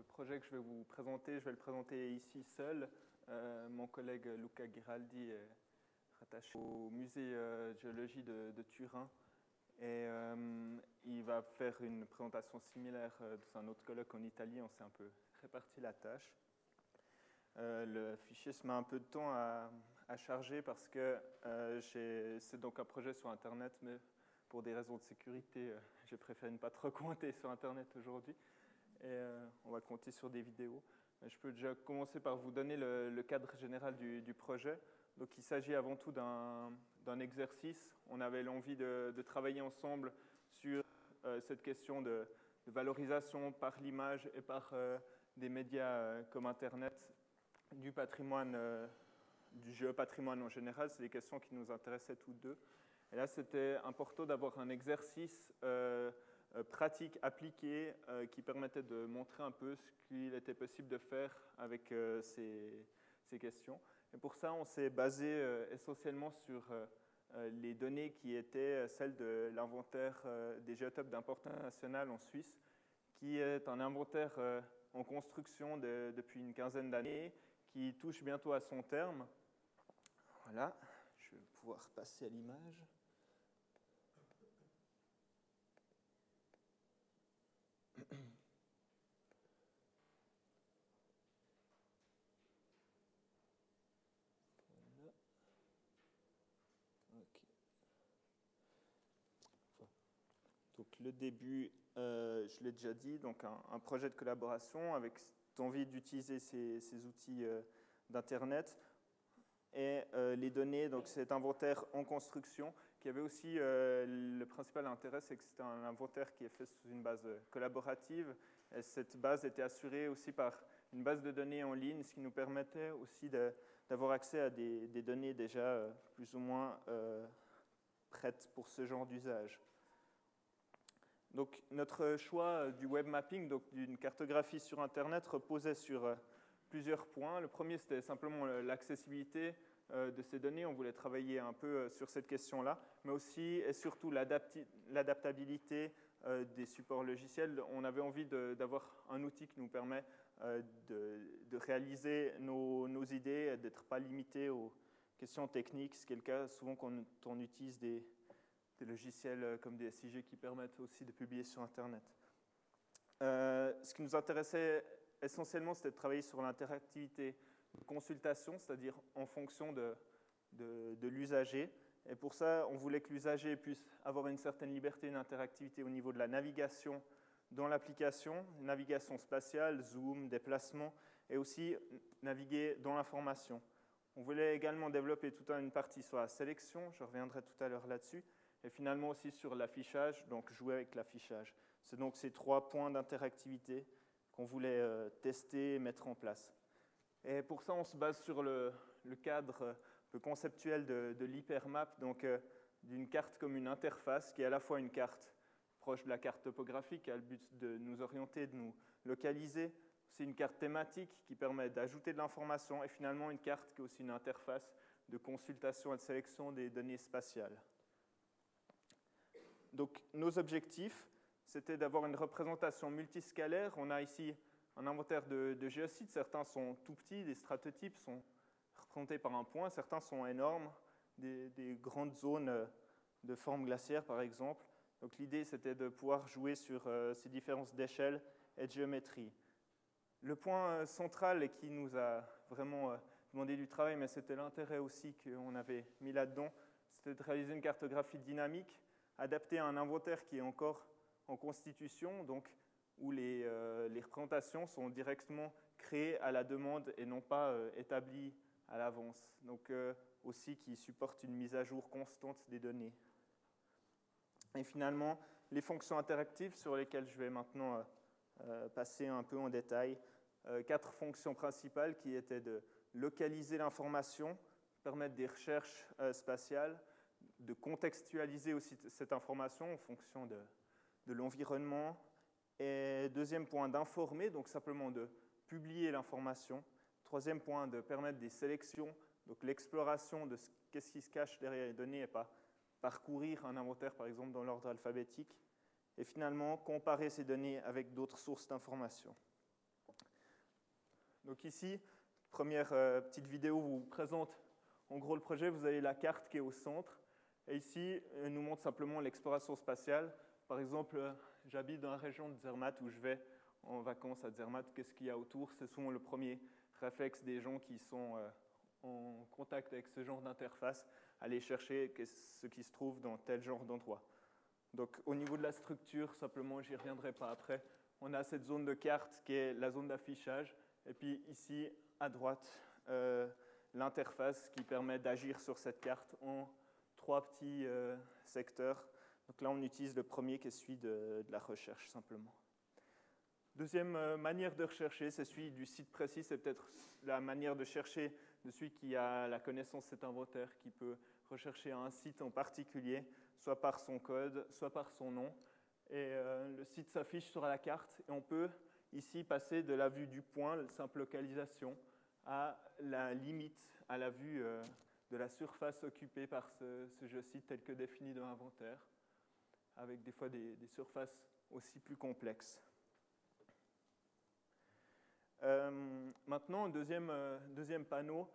le projet que je vais vous présenter, je vais le présenter ici seul. Euh, mon collègue Luca Giraldi est rattaché au musée de géologie de, Turin et il va faire une présentation similaire dans un autre colloque en Italie. On s'est un peu réparti la tâche. le fichier se met un peu de temps à, à charger parce que c'est donc un projet sur Internet, mais pour des raisons de sécurité, euh, j'ai préféré ne pas trop compter sur Internet aujourd'hui. Et euh, on va compter sur des vidéos. Je peux déjà commencer par vous donner le, cadre général du, projet. Donc, il s'agit avant tout d'un exercice. On avait l'envie de, travailler ensemble sur euh, cette question de, valorisation par l'image et par des médias comme Internet du patrimoine, du géopatrimoine en général. C'est des questions qui nous intéressaient toutes deux. Et là, c'était important d'avoir un exercice euh, euh, pratique, appliqué, euh, qui permettait de montrer un peu ce qu'il était possible de faire avec ces, questions. Et pour ça, on s'est basé essentiellement sur les données qui étaient celles de l'inventaire des géotopes d'importance nationale en Suisse, qui est un inventaire en construction depuis une quinzaine d'années, qui touche bientôt à son terme. Voilà, je vais pouvoir passer à l'image. Donc le début, euh, je l'ai déjà dit, donc un, projet de collaboration avec envie d'utiliser ces, outils euh, d'Internet et euh, les données, donc cet inventaire en construction, qui avait aussi le principal intérêt, c'est que c'était un inventaire qui est fait sous une base collaborative. Et cette base était assurée aussi par une base de données en ligne, ce qui nous permettait aussi d'avoir accès à des, données déjà plus ou moins prêtes pour ce genre d'usage. Donc, notre choix du web mapping, donc d'une cartographie sur Internet, reposait sur euh, plusieurs points. Le premier, c'était simplement l'accessibilité euh, de ces données. On voulait travailler un peu euh, sur cette question-là, mais aussi et surtout l'adaptabilité des supports logiciels. On avait envie d'avoir un outil qui nous permet de, réaliser nos, nos idées, d'être pas limité aux questions techniques, ce qui est le cas souvent quand on utilise des, des logiciels euh, comme des SIG qui permettent aussi de publier sur Internet. Euh, ce qui nous intéressait essentiellement, c'était de travailler sur l'interactivité de consultation, c'est-à-dire en fonction de, de, l'usager. Et pour ça, on voulait que l'usager puisse avoir une certaine liberté, une interactivité au niveau de la navigation dans l'application, navigation spatiale, zoom, déplacement, et aussi naviguer dans l'information. On voulait également développer toute une partie sur la sélection, je reviendrai tout à l'heure là-dessus, et finalement aussi sur l'affichage, donc jouer avec l'affichage. C'est donc ces trois points d'interactivité qu'on voulait euh, tester et mettre en place. Et pour ça, on se base sur le, cadre peu conceptuel de, l'hypermap, donc euh, d'une carte comme une interface qui est à la fois une carte proche de la carte topographique, qui a le but de nous orienter, de nous localiser. C'est une carte thématique qui permet d'ajouter de l'information et finalement une carte qui est aussi une interface de consultation et de sélection des données spatiales. Donc nos objectifs, c'était d'avoir une représentation multiscalaire. On a ici un inventaire de, géosites. Certains sont tout petits, des stratotypes sont représentés par un point. Certains sont énormes, des, grandes zones de forme glaciaire, par exemple. Donc l'idée, c'était de pouvoir jouer sur euh, ces différences d'échelle et de géométrie. Le point central et qui nous a vraiment euh, demandé du travail, mais c'était l'intérêt aussi qu'on avait mis là-dedans, c'était de réaliser une cartographie dynamique adapté à un inventaire qui est encore en constitution, donc où les, euh, représentations sont directement créées à la demande et non pas euh, établies à l'avance. Donc euh, aussi qui supporte une mise à jour constante des données. Et finalement, les fonctions interactives sur lesquelles je vais maintenant passer un peu en détail. quatre fonctions principales qui étaient de localiser l'information, permettre des recherches spatiales, de contextualiser aussi cette information en fonction de, l'environnement. Et deuxième point, d'informer, donc simplement de publier l'information. Troisième point, de permettre des sélections, donc l'exploration de ce, qu'est-ce qui se cache derrière les données et pas parcourir un inventaire, par exemple, dans l'ordre alphabétique. Et finalement, comparer ces données avec d'autres sources d'informations. Donc ici, première euh, petite vidéo vous présente en gros le projet. Vous avez la carte qui est au centre. Et ici, elle nous montre simplement l'exploration spatiale. Par exemple, euh, j'habite dans la région de Zermatt où je vais en vacances à Zermatt. Qu'est-ce qu'il y a autour? C'est souvent le premier réflexe des gens qui sont euh, en contact avec ce genre d'interface, aller chercher ce qui se trouve dans tel genre d'endroit. Donc au niveau de la structure, simplement, j'y reviendrai pas après, on a cette zone de carte qui est la zone d'affichage, et puis ici, à droite, euh, l'interface qui permet d'agir sur cette carte en trois petits euh, secteurs. Donc là, on utilise le premier qui est celui de, la recherche, simplement. Deuxième euh, manière de rechercher, c'est celui du site précis, c'est peut-être la manière de chercher de celui qui a la connaissance de cet inventaire, qui peut rechercher un site en particulier, soit par son code, soit par son nom. Et le site s'affiche sur la carte et on peut ici passer de la vue du point, simple localisation, à la limite, à la vue euh, de la surface occupée par ce, ce site tel que défini dans l'inventaire, avec des fois des, surfaces aussi plus complexes. Euh, maintenant, deuxième, euh, deuxième panneau,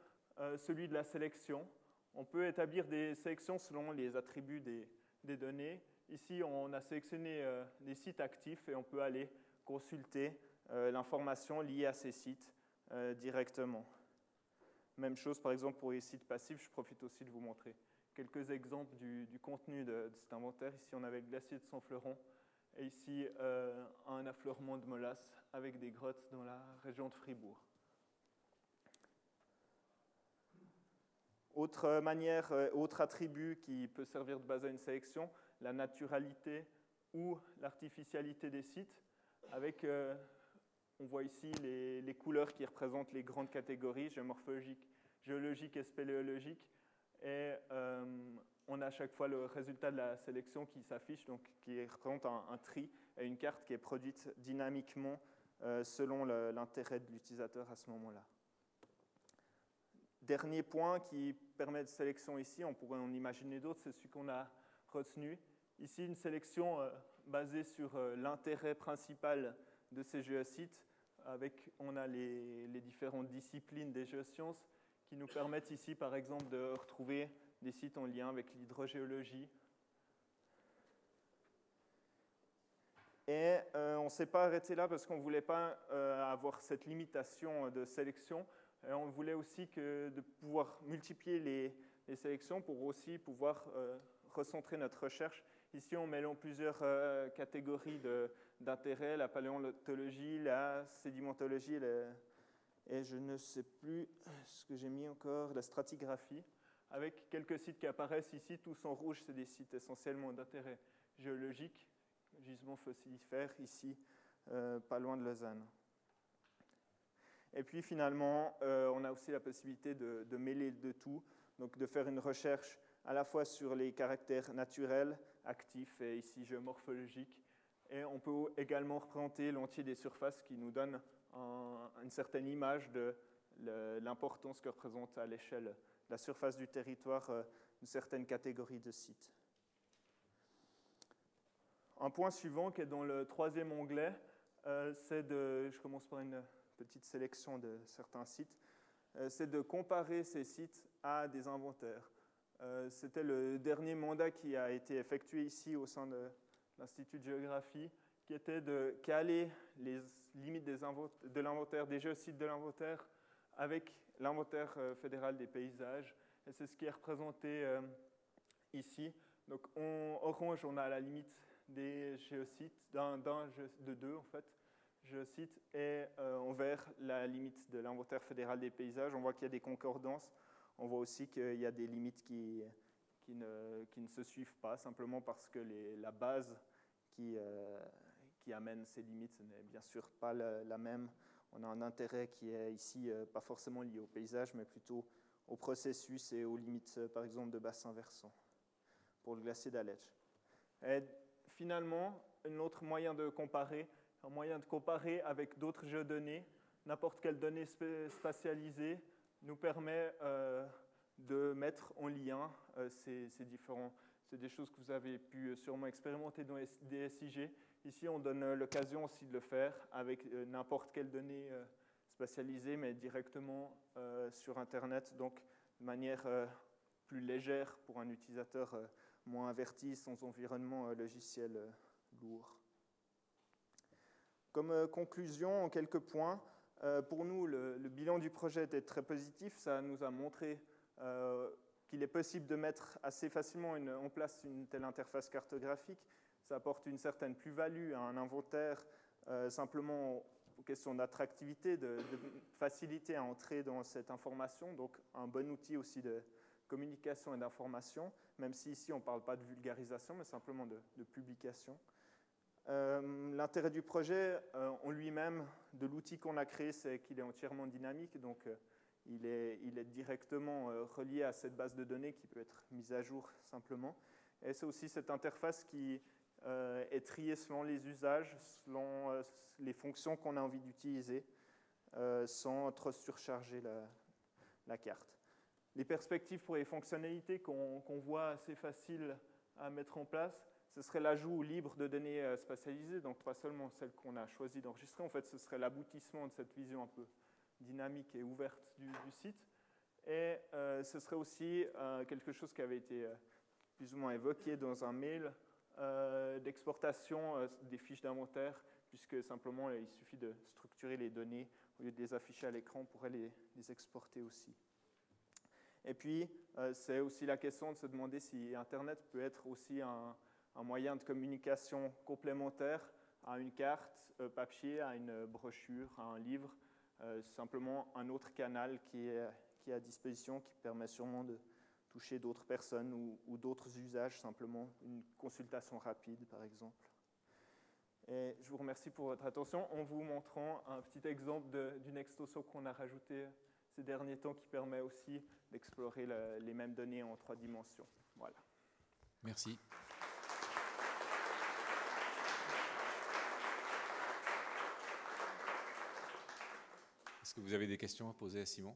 celui de la sélection. On peut établir des sélections selon les attributs des, des données. Ici, on a sélectionné des sites actifs et on peut aller consulter euh, l'information liée à ces sites euh, directement. Même chose, par exemple, pour les sites passifs, je profite aussi de vous montrer quelques exemples du, contenu de, cet inventaire. Ici, on avait le glacier de Saint-Fleuron et ici, euh, un affleurement de molasse avec des grottes dans la région de Fribourg. Autre manière, autre attribut qui peut servir de base à une sélection, la naturalité ou l'artificialité des sites, avec on voit ici les, couleurs qui représentent les grandes catégories géomorphologiques, géologiques et spéléologiques. Et euh, on a à chaque fois le résultat de la sélection qui s'affiche, donc qui représente un, tri et une carte qui est produite dynamiquement euh, selon l'intérêt de l'utilisateur à ce moment-là. Dernier point qui permet de sélection ici, on pourrait en imaginer d'autres, c'est celui qu'on a retenu. Ici, une sélection euh, basée sur l'intérêt principal de ces géosites. Avec, on a les, différentes disciplines des géosciences qui nous permettent ici, par exemple, de retrouver des sites en lien avec l'hydrogéologie. Et euh, on ne s'est pas arrêté là parce qu'on ne voulait pas euh, avoir cette limitation de sélection. Et on voulait aussi que de pouvoir multiplier les, sélections pour aussi pouvoir euh, recentrer notre recherche. Ici, on mêlant plusieurs catégories de, d'intérêt, la paléontologie, la sédimentologie et je ne sais plus ce que j'ai mis encore, la stratigraphie, avec quelques sites qui apparaissent ici, tous en rouge, c'est des sites essentiellement d'intérêt géologique, gisement fossilifère, ici, euh, pas loin de Lausanne. Et puis finalement, euh, on a aussi la possibilité de, mêler de tout, donc de faire une recherche à la fois sur les caractères naturels, actifs et ici géomorphologiques, et on peut également représenter l'entier des surfaces qui nous donne une certaine image de l'importance que représente à l'échelle la surface du territoire euh, une certaine catégorie de sites. Un point suivant qui est dans le troisième onglet, euh, c'est de, je commence par une petite sélection de certains sites, euh, c'est de comparer ces sites à des inventaires. C'était le dernier mandat qui a été effectué ici au sein de l'Institut de géographie, qui était de caler les limites de l'inventaire, des de l'inventaire, avec l'inventaire euh, fédéral des paysages. Et c'est ce qui est représenté euh, ici. Donc en orange, on a la limite des géosites, d'un, de deux en fait, géosites, et euh, en vert, la limite de l'inventaire fédéral des paysages. On voit qu'il y a des concordances. On voit aussi qu'il y a des limites qui, qui ne, qui ne, se suivent pas, simplement parce que la base qui, euh, qui, amène ces limites n'est bien sûr pas la, même. On a un intérêt qui est ici euh, pas forcément lié au paysage, mais plutôt au processus et aux limites, euh, par exemple, de bassin versant pour le glacier d'Aletsch. Et finalement, un autre moyen de comparer, un moyen de comparer avec d'autres jeux de données, n'importe quelle donnée spatialisée nous permet de mettre en lien euh, ces, différents. C'est des choses que vous avez pu euh, sûrement expérimenter dans des SIG. Ici, on donne euh, l'occasion aussi de le faire avec n'importe quelle donnée spatialisé, mais directement sur Internet, donc de manière plus légère pour un utilisateur moins averti, sans environnement logiciel lourd. Comme conclusion, en quelques points, pour nous, le, bilan du projet était très positif. Ça nous a montré qu'il est possible de mettre assez facilement en place une telle interface cartographique. Ça apporte une certaine plus-value à un inventaire, euh, simplement aux questions d'attractivité, de, facilité à entrer dans cette information, donc un bon outil aussi de communication et d'information, même si ici on ne parle pas de vulgarisation, mais simplement de, publication. Euh, l'intérêt du projet euh, en lui-même, de l'outil qu'on a créé, c'est qu'il est entièrement dynamique, donc il est, directement euh, relié à cette base de données qui peut être mise à jour simplement. Et c'est aussi cette interface qui euh, est triée selon les usages, selon euh, les fonctions qu'on a envie d'utiliser, sans trop surcharger la, carte. Les perspectives pour les fonctionnalités qu'on voit assez faciles à mettre en place, ce serait l'ajout libre de données spatialisées, donc pas seulement celles qu'on a choisi d'enregistrer, en fait ce serait l'aboutissement de cette vision un peu dynamique et ouverte du, site. Et euh, ce serait aussi euh, quelque chose qui avait été euh, plus ou moins évoqué dans un mail d'exportation des fiches d'inventaire, puisque simplement il suffit de structurer les données au lieu de les afficher à l'écran, on pourrait les, exporter aussi. Et puis, c'est aussi la question de se demander si Internet peut être aussi un, un moyen de communication complémentaire à une carte papier, à une brochure, à un livre, euh, simplement un autre canal qui est, qui est, à disposition, qui permet sûrement de toucher d'autres personnes ou, d'autres usages, simplement une consultation rapide par exemple. Et je vous remercie pour votre attention en vous montrant un petit exemple d'une extoso qu'on a rajouté ces derniers temps qui permet aussi d'explorer les mêmes données en trois dimensions. Voilà. Merci. Que vous avez des questions à poser à Simon?